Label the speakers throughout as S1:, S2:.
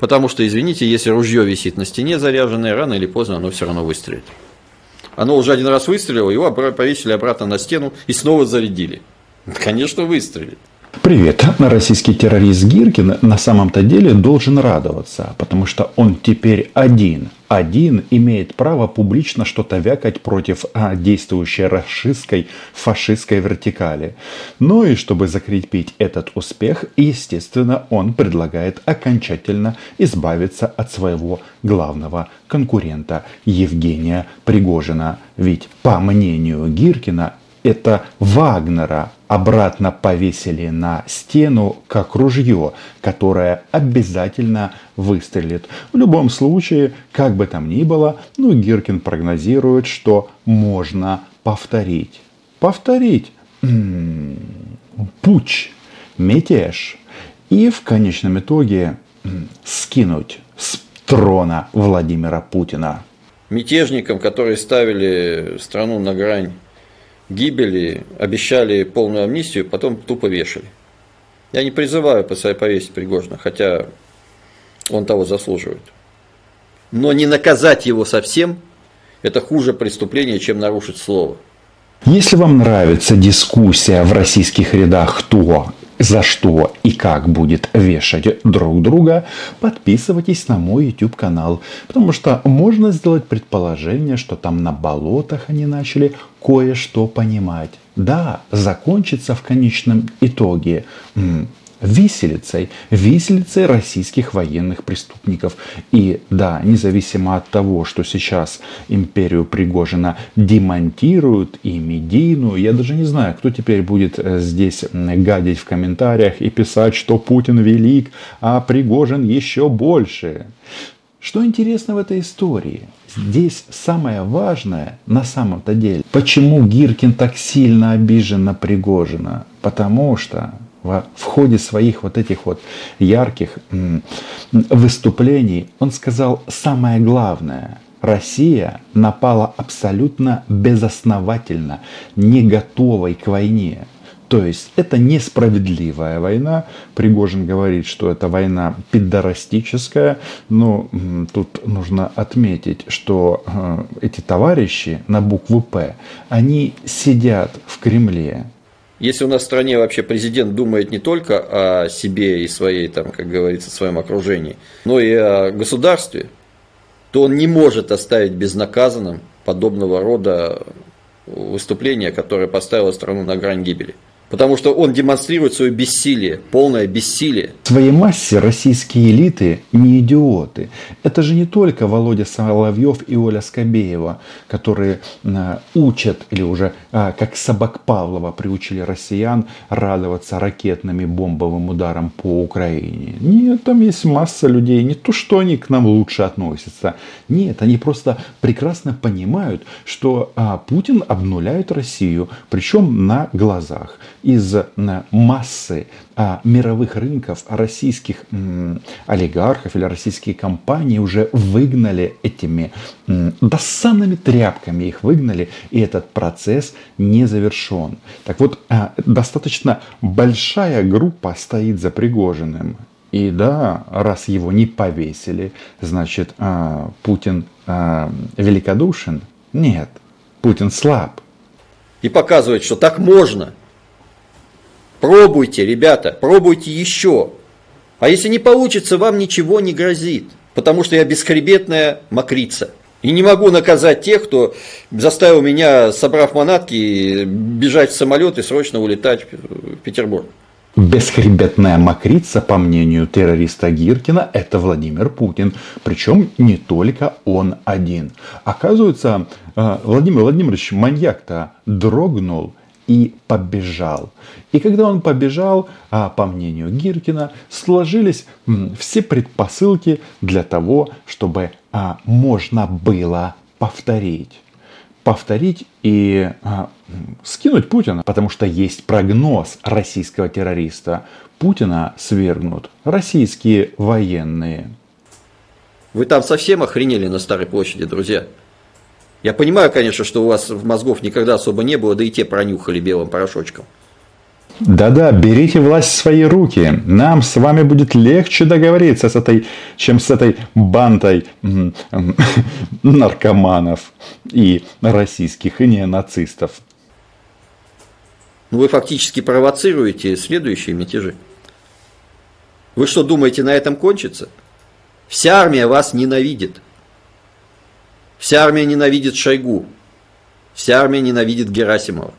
S1: Потому что, извините, если ружье висит на стене заряженное, рано или поздно оно все равно выстрелит. Оно уже один раз выстрелило, его повесили обратно на стену и снова зарядили. Конечно, выстрелит.
S2: Привет. Российский террорист Гиркин на самом-то деле должен радоваться, потому что он теперь один. Один имеет право публично что-то вякать против а, действующей расистской фашистской вертикали. Ну и чтобы закрепить этот успех, естественно, он предлагает окончательно избавиться от своего главного конкурента Евгения Пригожина. Ведь по мнению Гиркина это Вагнера обратно повесили на стену как ружье, которое обязательно выстрелит. В любом случае, как бы там ни было, ну, Гиркин прогнозирует, что можно повторить. Повторить. М-м, путь, мятеж. И в конечном итоге скинуть с трона Владимира Путина.
S1: Мятежникам, которые ставили страну на грань гибели, обещали полную амнистию, потом тупо вешали. Я не призываю повесить Пригожина, хотя он того заслуживает. Но не наказать его совсем – это хуже преступление, чем нарушить слово.
S2: Если вам нравится дискуссия в российских рядах, кто за что и как будет вешать друг друга, подписывайтесь на мой YouTube канал, потому что можно сделать предположение, что там на болотах они начали кое-что понимать. Да, закончится в конечном итоге виселицей, виселицей российских военных преступников. И да, независимо от того, что сейчас империю Пригожина демонтируют и медийную, я даже не знаю, кто теперь будет э, здесь гадить в комментариях и писать, что Путин велик, а Пригожин еще больше. Что интересно в этой истории? Здесь самое важное на самом-то деле, почему Гиркин так сильно обижен на Пригожина? Потому что в, ходе своих вот этих вот ярких выступлений он сказал самое главное. Россия напала абсолютно безосновательно, не готовой к войне. То есть это несправедливая война. Пригожин говорит, что это война пидорастическая. Но тут нужно отметить, что э, эти товарищи на букву «П», они сидят в Кремле,
S1: если у нас в стране вообще президент думает не только о себе и своей, там, как говорится, своем окружении, но и о государстве, то он не может оставить безнаказанным подобного рода выступление, которое поставило страну на грань гибели. Потому что он демонстрирует свое бессилие, полное бессилие.
S2: В своей массе российские элиты не идиоты. Это же не только Володя Соловьев и Оля Скобеева, которые э, учат или уже э, как собак Павлова приучили россиян радоваться ракетным бомбовым ударам по Украине. Нет, там есть масса людей. Не то, что они к нам лучше относятся. Нет, они просто прекрасно понимают, что э, Путин обнуляет Россию, причем на глазах из массы а, мировых рынков российских олигархов или российские компании уже выгнали этими досанными тряпками, их выгнали, и этот процесс не завершен. Так вот, а, достаточно большая группа стоит за Пригожиным. И да, раз его не повесили, значит, а, Путин великодушен? Нет, Путин слаб.
S1: И показывает, что так можно – Пробуйте, ребята, пробуйте еще. А если не получится, вам ничего не грозит, потому что я бесхребетная мокрица. И не могу наказать тех, кто заставил меня, собрав манатки, бежать в самолет и срочно улетать в Петербург.
S2: Бесхребетная мокрица, по мнению террориста Гиркина, это Владимир Путин. Причем не только он один. Оказывается, э, Владимир Владимирович маньяк-то дрогнул и побежал. И когда он побежал, а, по мнению Гиркина, сложились все предпосылки для того, чтобы а, можно было повторить. Повторить и а, скинуть Путина, потому что есть прогноз российского террориста. Путина свергнут российские военные.
S1: Вы там совсем охренели на Старой площади, друзья? Я понимаю, конечно, что у вас в мозгов никогда особо не было, да и те пронюхали белым порошочком.
S2: Да-да, берите власть в свои руки. Нам с вами будет легче договориться с этой, чем с этой бандой наркоманов и российских и неонацистов.
S1: Ну, вы фактически провоцируете следующие мятежи. Вы что, думаете, на этом кончится? Вся армия вас ненавидит. Вся армия ненавидит Шойгу. Вся армия ненавидит Герасимова.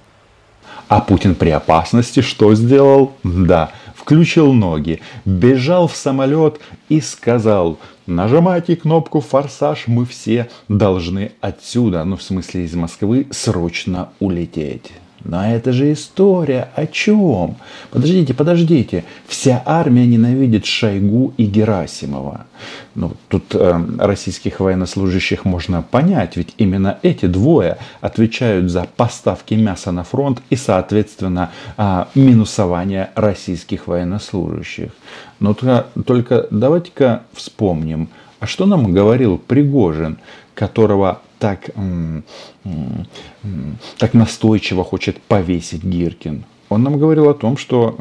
S2: А Путин при опасности что сделал? Да, включил ноги, бежал в самолет и сказал, нажимайте кнопку «Форсаж», мы все должны отсюда, ну в смысле из Москвы, срочно улететь. Но это же история о чем? Подождите, подождите. Вся армия ненавидит Шойгу и Герасимова. Ну, тут э, российских военнослужащих можно понять, ведь именно эти двое отвечают за поставки мяса на фронт и, соответственно, э, минусование российских военнослужащих. Но только, только давайте-ка вспомним, а что нам говорил Пригожин, которого так, так настойчиво хочет повесить Гиркин. Он нам говорил о том, что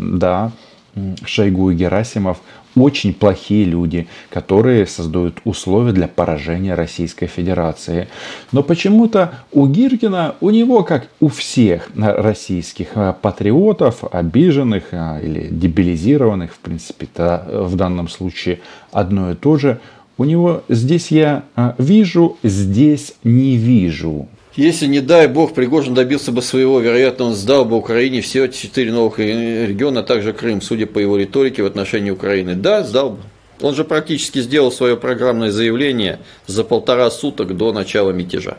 S2: да, Шойгу и Герасимов очень плохие люди, которые создают условия для поражения Российской Федерации. Но почему-то у Гиркина, у него, как у всех российских а, патриотов, обиженных а, или дебилизированных, в принципе, в данном случае одно и то же, у него здесь я а, вижу, здесь не вижу.
S1: Если, не дай бог, Пригожин добился бы своего, вероятно, он сдал бы Украине все четыре новых региона, а также Крым, судя по его риторике в отношении Украины. Да, сдал бы. Он же практически сделал свое программное заявление за полтора суток до начала мятежа.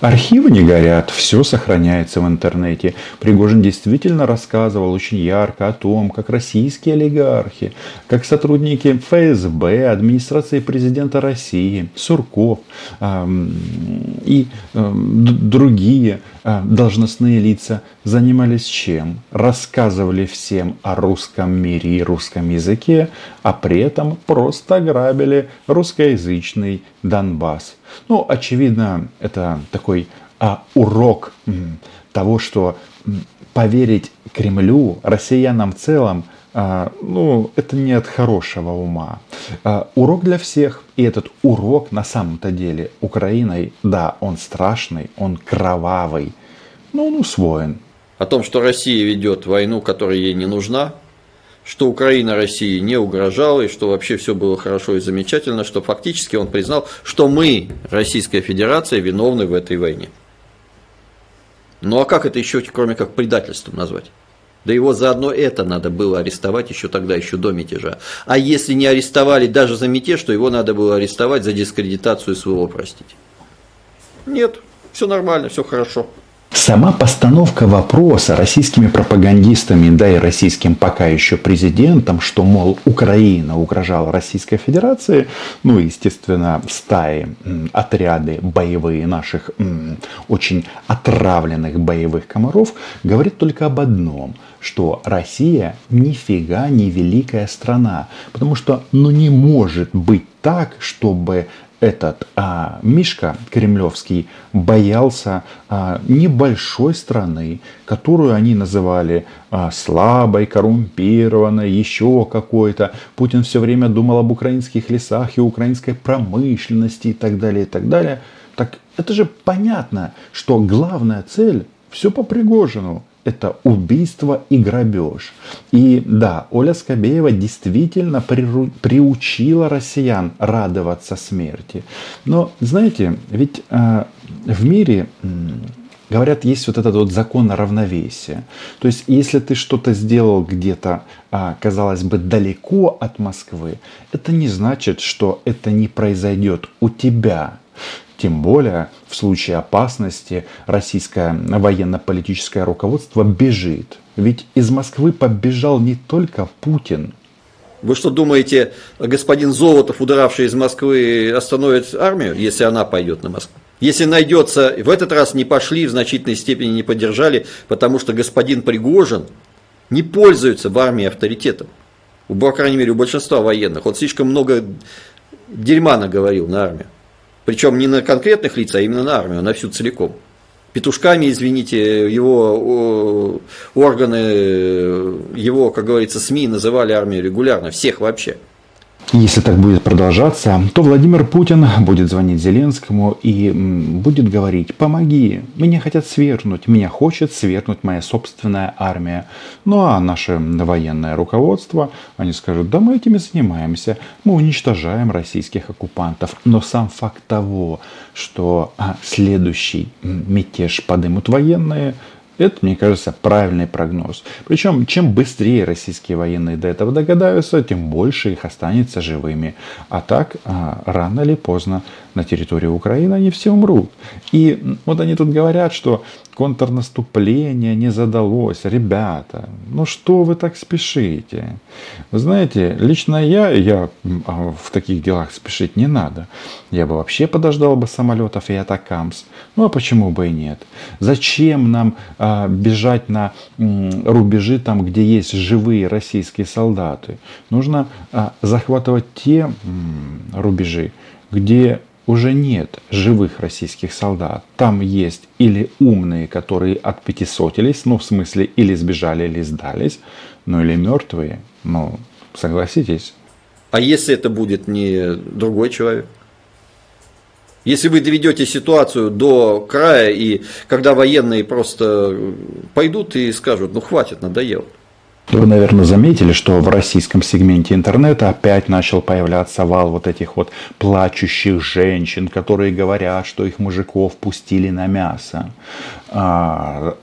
S2: Архивы не горят, все сохраняется в интернете. Пригожин действительно рассказывал очень ярко о том, как российские олигархи, как сотрудники ФСБ, администрации президента России, Сурков эм, и эм, другие э, должностные лица занимались чем? Рассказывали всем о русском мире и русском языке, а при этом просто грабили русскоязычный Донбасс. Ну, очевидно, это такой а, урок того, что поверить Кремлю, россиянам в целом, а, ну, это не от хорошего ума. А, урок для всех. И этот урок на самом-то деле Украиной, да, он страшный, он кровавый, но он усвоен.
S1: О том, что Россия ведет войну, которая ей не нужна, что Украина России не угрожала, и что вообще все было хорошо и замечательно, что фактически он признал, что мы, Российская Федерация, виновны в этой войне. Ну а как это еще, кроме как предательством назвать? Да его заодно это надо было арестовать еще тогда, еще до мятежа. А если не арестовали даже за мятеж, то его надо было арестовать за дискредитацию своего, простите. Нет, все нормально, все хорошо.
S2: Сама постановка вопроса российскими пропагандистами, да и российским пока еще президентом, что, мол, Украина угрожала Российской Федерации, ну, естественно, стаи, отряды боевые наших очень отравленных боевых комаров, говорит только об одном, что Россия нифига не великая страна, потому что, ну, не может быть так, чтобы этот а, Мишка Кремлевский боялся а, небольшой страны, которую они называли а, слабой, коррумпированной, еще какой-то. Путин все время думал об украинских лесах и украинской промышленности и так далее, и так далее. Так это же понятно, что главная цель все по Пригожину это убийство и грабеж. И да, Оля Скобеева действительно приучила россиян радоваться смерти. Но, знаете, ведь э, в мире говорят, есть вот этот вот закон равновесия. То есть, если ты что-то сделал где-то, а, казалось бы, далеко от Москвы, это не значит, что это не произойдет у тебя. Тем более в случае опасности российское военно-политическое руководство бежит. Ведь из Москвы побежал не только Путин.
S1: Вы что думаете, господин Золотов, удравший из Москвы, остановит армию, если она пойдет на Москву? Если найдется, в этот раз не пошли, в значительной степени не поддержали, потому что господин Пригожин не пользуется в армии авторитетом. По крайней мере, у большинства военных. Он слишком много дерьма наговорил на армию. Причем не на конкретных лиц, а именно на армию, на всю целиком. петушками, извините, его органы, его, как говорится, СМИ называли армию регулярно, всех вообще.
S2: Если так будет продолжаться, то Владимир Путин будет звонить Зеленскому и будет говорить, помоги, меня хотят свергнуть, меня хочет свергнуть моя собственная армия. Ну а наше военное руководство, они скажут, да мы этими занимаемся, мы уничтожаем российских оккупантов. Но сам факт того, что а, следующий мятеж подымут военные, это, мне кажется, правильный прогноз. Причем, чем быстрее российские военные до этого догадаются, тем больше их останется живыми. А так, а, рано или поздно на территории Украины они все умрут. И вот они тут говорят, что контрнаступление не задалось. Ребята, ну что вы так спешите? Вы знаете, лично я, я а, в таких делах спешить не надо. Я бы вообще подождал бы самолетов и атакамс. Ну а почему бы и нет? Зачем нам а, бежать на м, рубежи там, где есть живые российские солдаты? Нужно а, захватывать те м, рубежи, где уже нет живых российских солдат. Там есть или умные, которые отпятисотились, ну в смысле или сбежали, или сдались, ну или мертвые, ну согласитесь.
S1: А если это будет не другой человек? Если вы доведете ситуацию до края, и когда военные просто пойдут и скажут, ну хватит, надоело.
S2: Вы, наверное, заметили, что в российском сегменте интернета опять начал появляться вал вот этих вот плачущих женщин, которые говорят, что их мужиков пустили на мясо. А,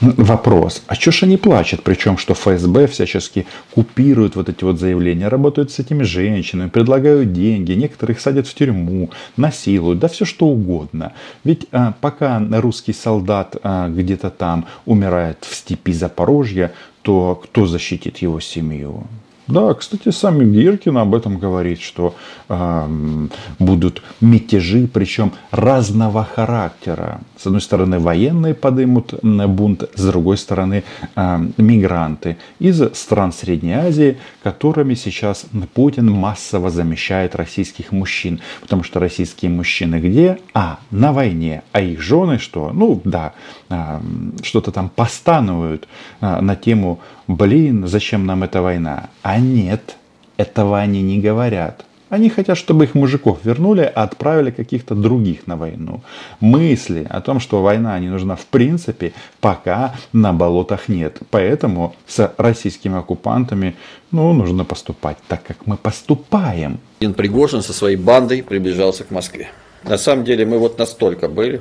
S2: вопрос, а что ж они плачут? Причем, что ФСБ всячески купирует вот эти вот заявления, работают с этими женщинами, предлагают деньги, некоторых садят в тюрьму, насилуют, да все что угодно. Ведь а, пока русский солдат а, где-то там умирает в степи Запорожья, то кто защитит его семью? Да, кстати, сами Гиркин об этом говорит, что э, будут мятежи, причем разного характера. С одной стороны, военные подымут бунт, с другой стороны, э, мигранты из стран Средней Азии, которыми сейчас Путин массово замещает российских мужчин. Потому что российские мужчины где? А, на войне. А их жены что? Ну, да, э, что-то там постанывают э, на тему блин, зачем нам эта война? А нет, этого они не говорят. Они хотят, чтобы их мужиков вернули, а отправили каких-то других на войну. Мысли о том, что война не нужна в принципе, пока на болотах нет. Поэтому с российскими оккупантами ну, нужно поступать так, как мы поступаем.
S1: Пригожин со своей бандой приближался к Москве. На самом деле мы вот настолько были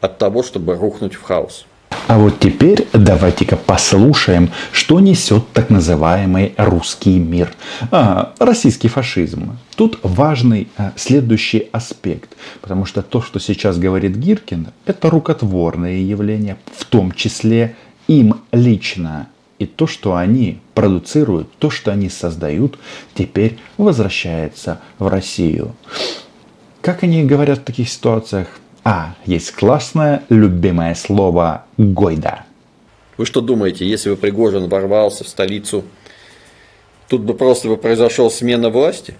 S1: от того, чтобы рухнуть в хаос.
S2: А вот теперь давайте-ка послушаем, что несет так называемый русский мир, а, российский фашизм. Тут важный а, следующий аспект, потому что то, что сейчас говорит Гиркин, это рукотворное явление, в том числе им лично. И то, что они продуцируют, то, что они создают, теперь возвращается в Россию. Как они говорят в таких ситуациях? А, есть классное любимое слово «гойда».
S1: Вы что думаете, если бы Пригожин ворвался в столицу, тут бы просто бы произошел смена власти?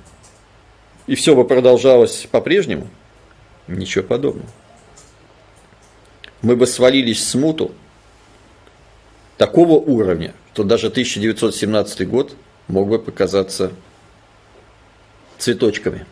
S1: И все бы продолжалось по-прежнему? Ничего подобного. Мы бы свалились в смуту такого уровня, что даже 1917 год мог бы показаться цветочками.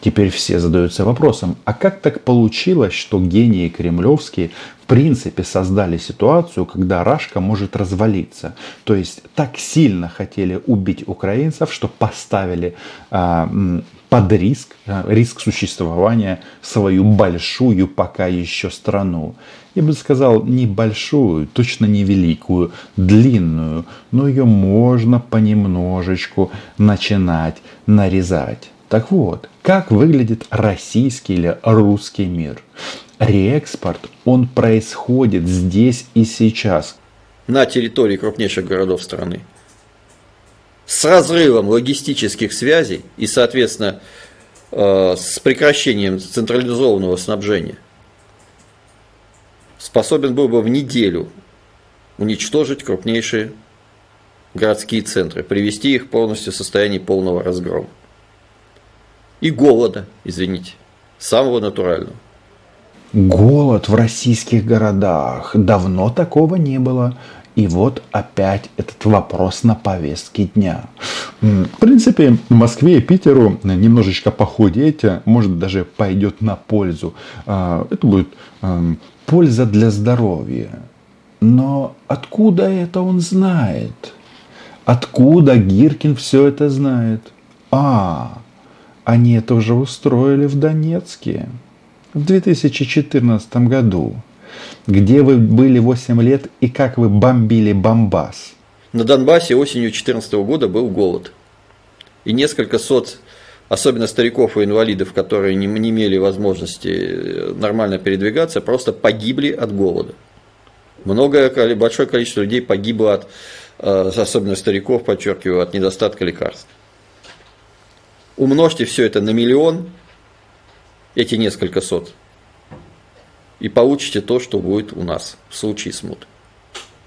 S2: Теперь все задаются вопросом, а как так получилось, что гении кремлевские в принципе создали ситуацию, когда Рашка может развалиться? То есть так сильно хотели убить украинцев, что поставили э, под риск, э, риск существования свою большую пока еще страну. Я бы сказал, не большую, точно не великую, длинную, но ее можно понемножечку начинать нарезать. Так вот, как выглядит российский или русский мир? Реэкспорт, он происходит здесь и сейчас.
S1: На территории крупнейших городов страны. С разрывом логистических связей и, соответственно, э, с прекращением централизованного снабжения способен был бы в неделю уничтожить крупнейшие городские центры, привести их полностью в состояние полного разгрома и голода, извините, самого натурального.
S2: Голод в российских городах. Давно такого не было. И вот опять этот вопрос на повестке дня. В принципе, Москве и Питеру немножечко похудеть, может даже пойдет на пользу. А, это будет эм, польза для здоровья. Но откуда это он знает? Откуда Гиркин все это знает? А, они это уже устроили в Донецке в 2014 году. Где вы были 8 лет и как вы бомбили Бомбас?
S1: На Донбассе осенью 2014 года был голод. И несколько сот, особенно стариков и инвалидов, которые не, не имели возможности э, нормально передвигаться, просто погибли от голода. Многое, большое количество людей погибло от, э, особенно стариков, подчеркиваю, от недостатка лекарств. Умножьте все это на миллион, эти несколько сот, и получите то, что будет у нас в случае смуты.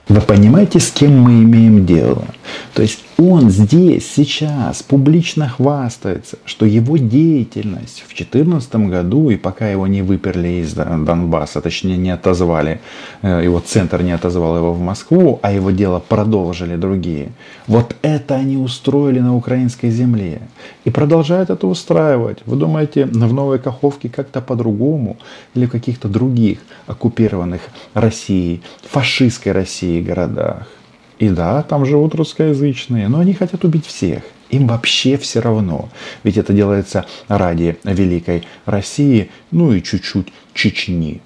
S2: Вы понимаете, с кем мы имеем дело? То есть он здесь, сейчас публично хвастается, что его деятельность в 2014 году, и пока его не выперли из Донбасса, точнее не отозвали, э, его центр не отозвал его в Москву, а его дело продолжили другие. Вот это они устроили на украинской земле. И продолжают это устраивать. Вы думаете, в Новой Каховке как-то по-другому? Или в каких-то других оккупированных Россией, фашистской России городах? И да, там живут русскоязычные, но они хотят убить всех. Им вообще все равно. Ведь это делается ради великой России, ну и чуть-чуть Чечни.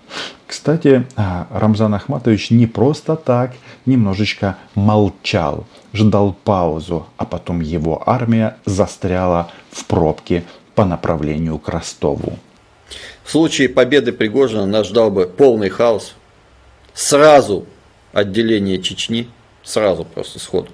S2: Кстати, а, Рамзан Ахматович не просто так немножечко молчал, ждал паузу, а потом его армия застряла в пробке по направлению к Ростову.
S1: В случае победы Пригожина нас ждал бы полный хаос, сразу отделение Чечни – Сразу просто сходу.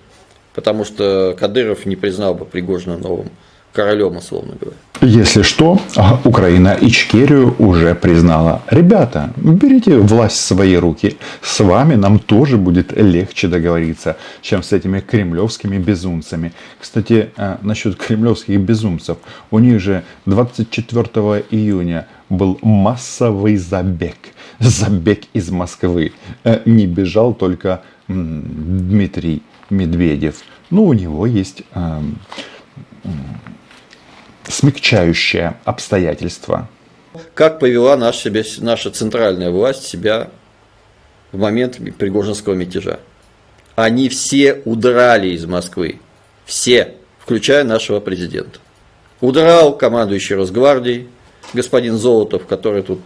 S1: Потому что Кадыров не признал бы Пригожина новым королем, условно говоря.
S2: Если что, Украина Ичкерию уже признала. Ребята, берите власть в свои руки. С вами нам тоже будет легче договориться, чем с этими кремлевскими безумцами. Кстати, э, насчет кремлевских безумцев. У них же 24 июня был массовый забег. Забег из Москвы. Э, не бежал только Дмитрий Медведев. Ну, у него есть э, смягчающее обстоятельство.
S1: Как повела наша, наша центральная власть себя в момент Пригожинского мятежа? Они все удрали из Москвы. Все, включая нашего президента. Удрал командующий Росгвардией, господин Золотов, который тут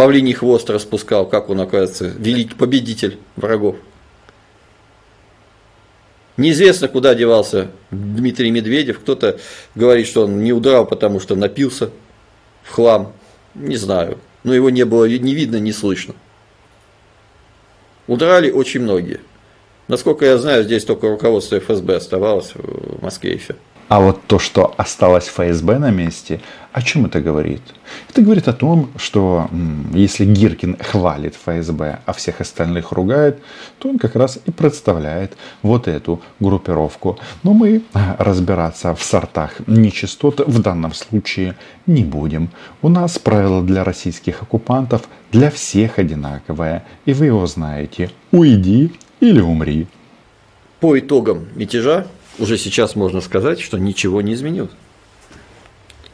S1: павлиний хвост распускал, как он, оказывается, великий победитель врагов. Неизвестно, куда девался Дмитрий Медведев. Кто-то говорит, что он не удрал, потому что напился в хлам. Не знаю. Но его не было ни видно, ни слышно. Удрали очень многие. Насколько я знаю, здесь только руководство ФСБ оставалось в Москве еще.
S2: А вот то, что осталось ФСБ на месте, о чем это говорит? Это говорит о том, что если Гиркин хвалит ФСБ, а всех остальных ругает, то он как раз и представляет вот эту группировку. Но мы разбираться в сортах нечистот в данном случае не будем. У нас правило для российских оккупантов для всех одинаковое. И вы его знаете. Уйди или умри.
S1: По итогам мятежа уже сейчас можно сказать, что ничего не изменилось.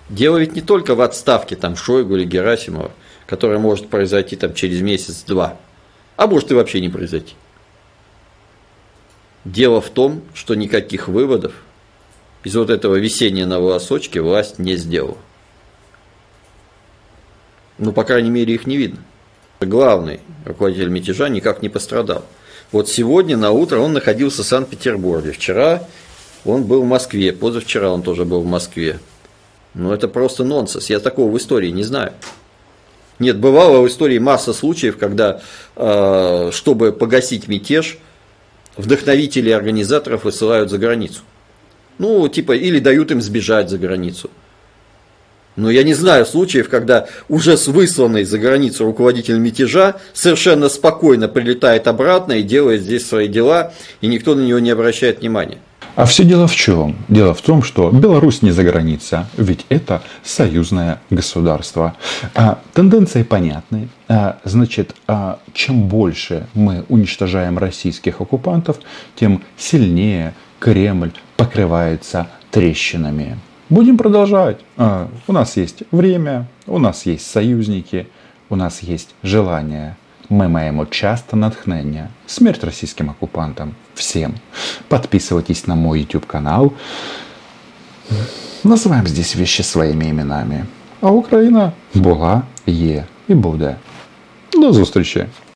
S1: Дело ведь не только в отставке там Шойгу или Герасимова, которая может произойти там через месяц-два, а может и вообще не произойти. Дело в том, что никаких выводов из вот этого висения на волосочке власть не сделала. Ну, по крайней мере, их не видно. Главный руководитель мятежа никак не пострадал. Вот сегодня на утро он находился в Санкт-Петербурге. Вчера он был в Москве, позавчера он тоже был в Москве. Ну, это просто нонсенс. Я такого в истории не знаю. Нет, бывало в истории масса случаев, когда, э, чтобы погасить мятеж, вдохновители организаторов высылают за границу. Ну, типа, или дают им сбежать за границу. Но я не знаю случаев, когда уже с высланной за границу руководитель мятежа совершенно спокойно прилетает обратно и делает здесь свои дела, и никто на него не обращает внимания.
S2: А все дело в чем? Дело в том, что Беларусь не за граница, ведь это союзное государство. А, тенденции понятны. А, значит, а, чем больше мы уничтожаем российских оккупантов, тем сильнее Кремль покрывается трещинами. Будем продолжать. А, у нас есть время, у нас есть союзники, у нас есть желание. Ми маємо часто натхнення. Смерть російським окупантам Всем. Подписывайтесь на мой YouTube канал. Называем здесь вещи своими именами. А Україна була, є і буде. До зустрічі!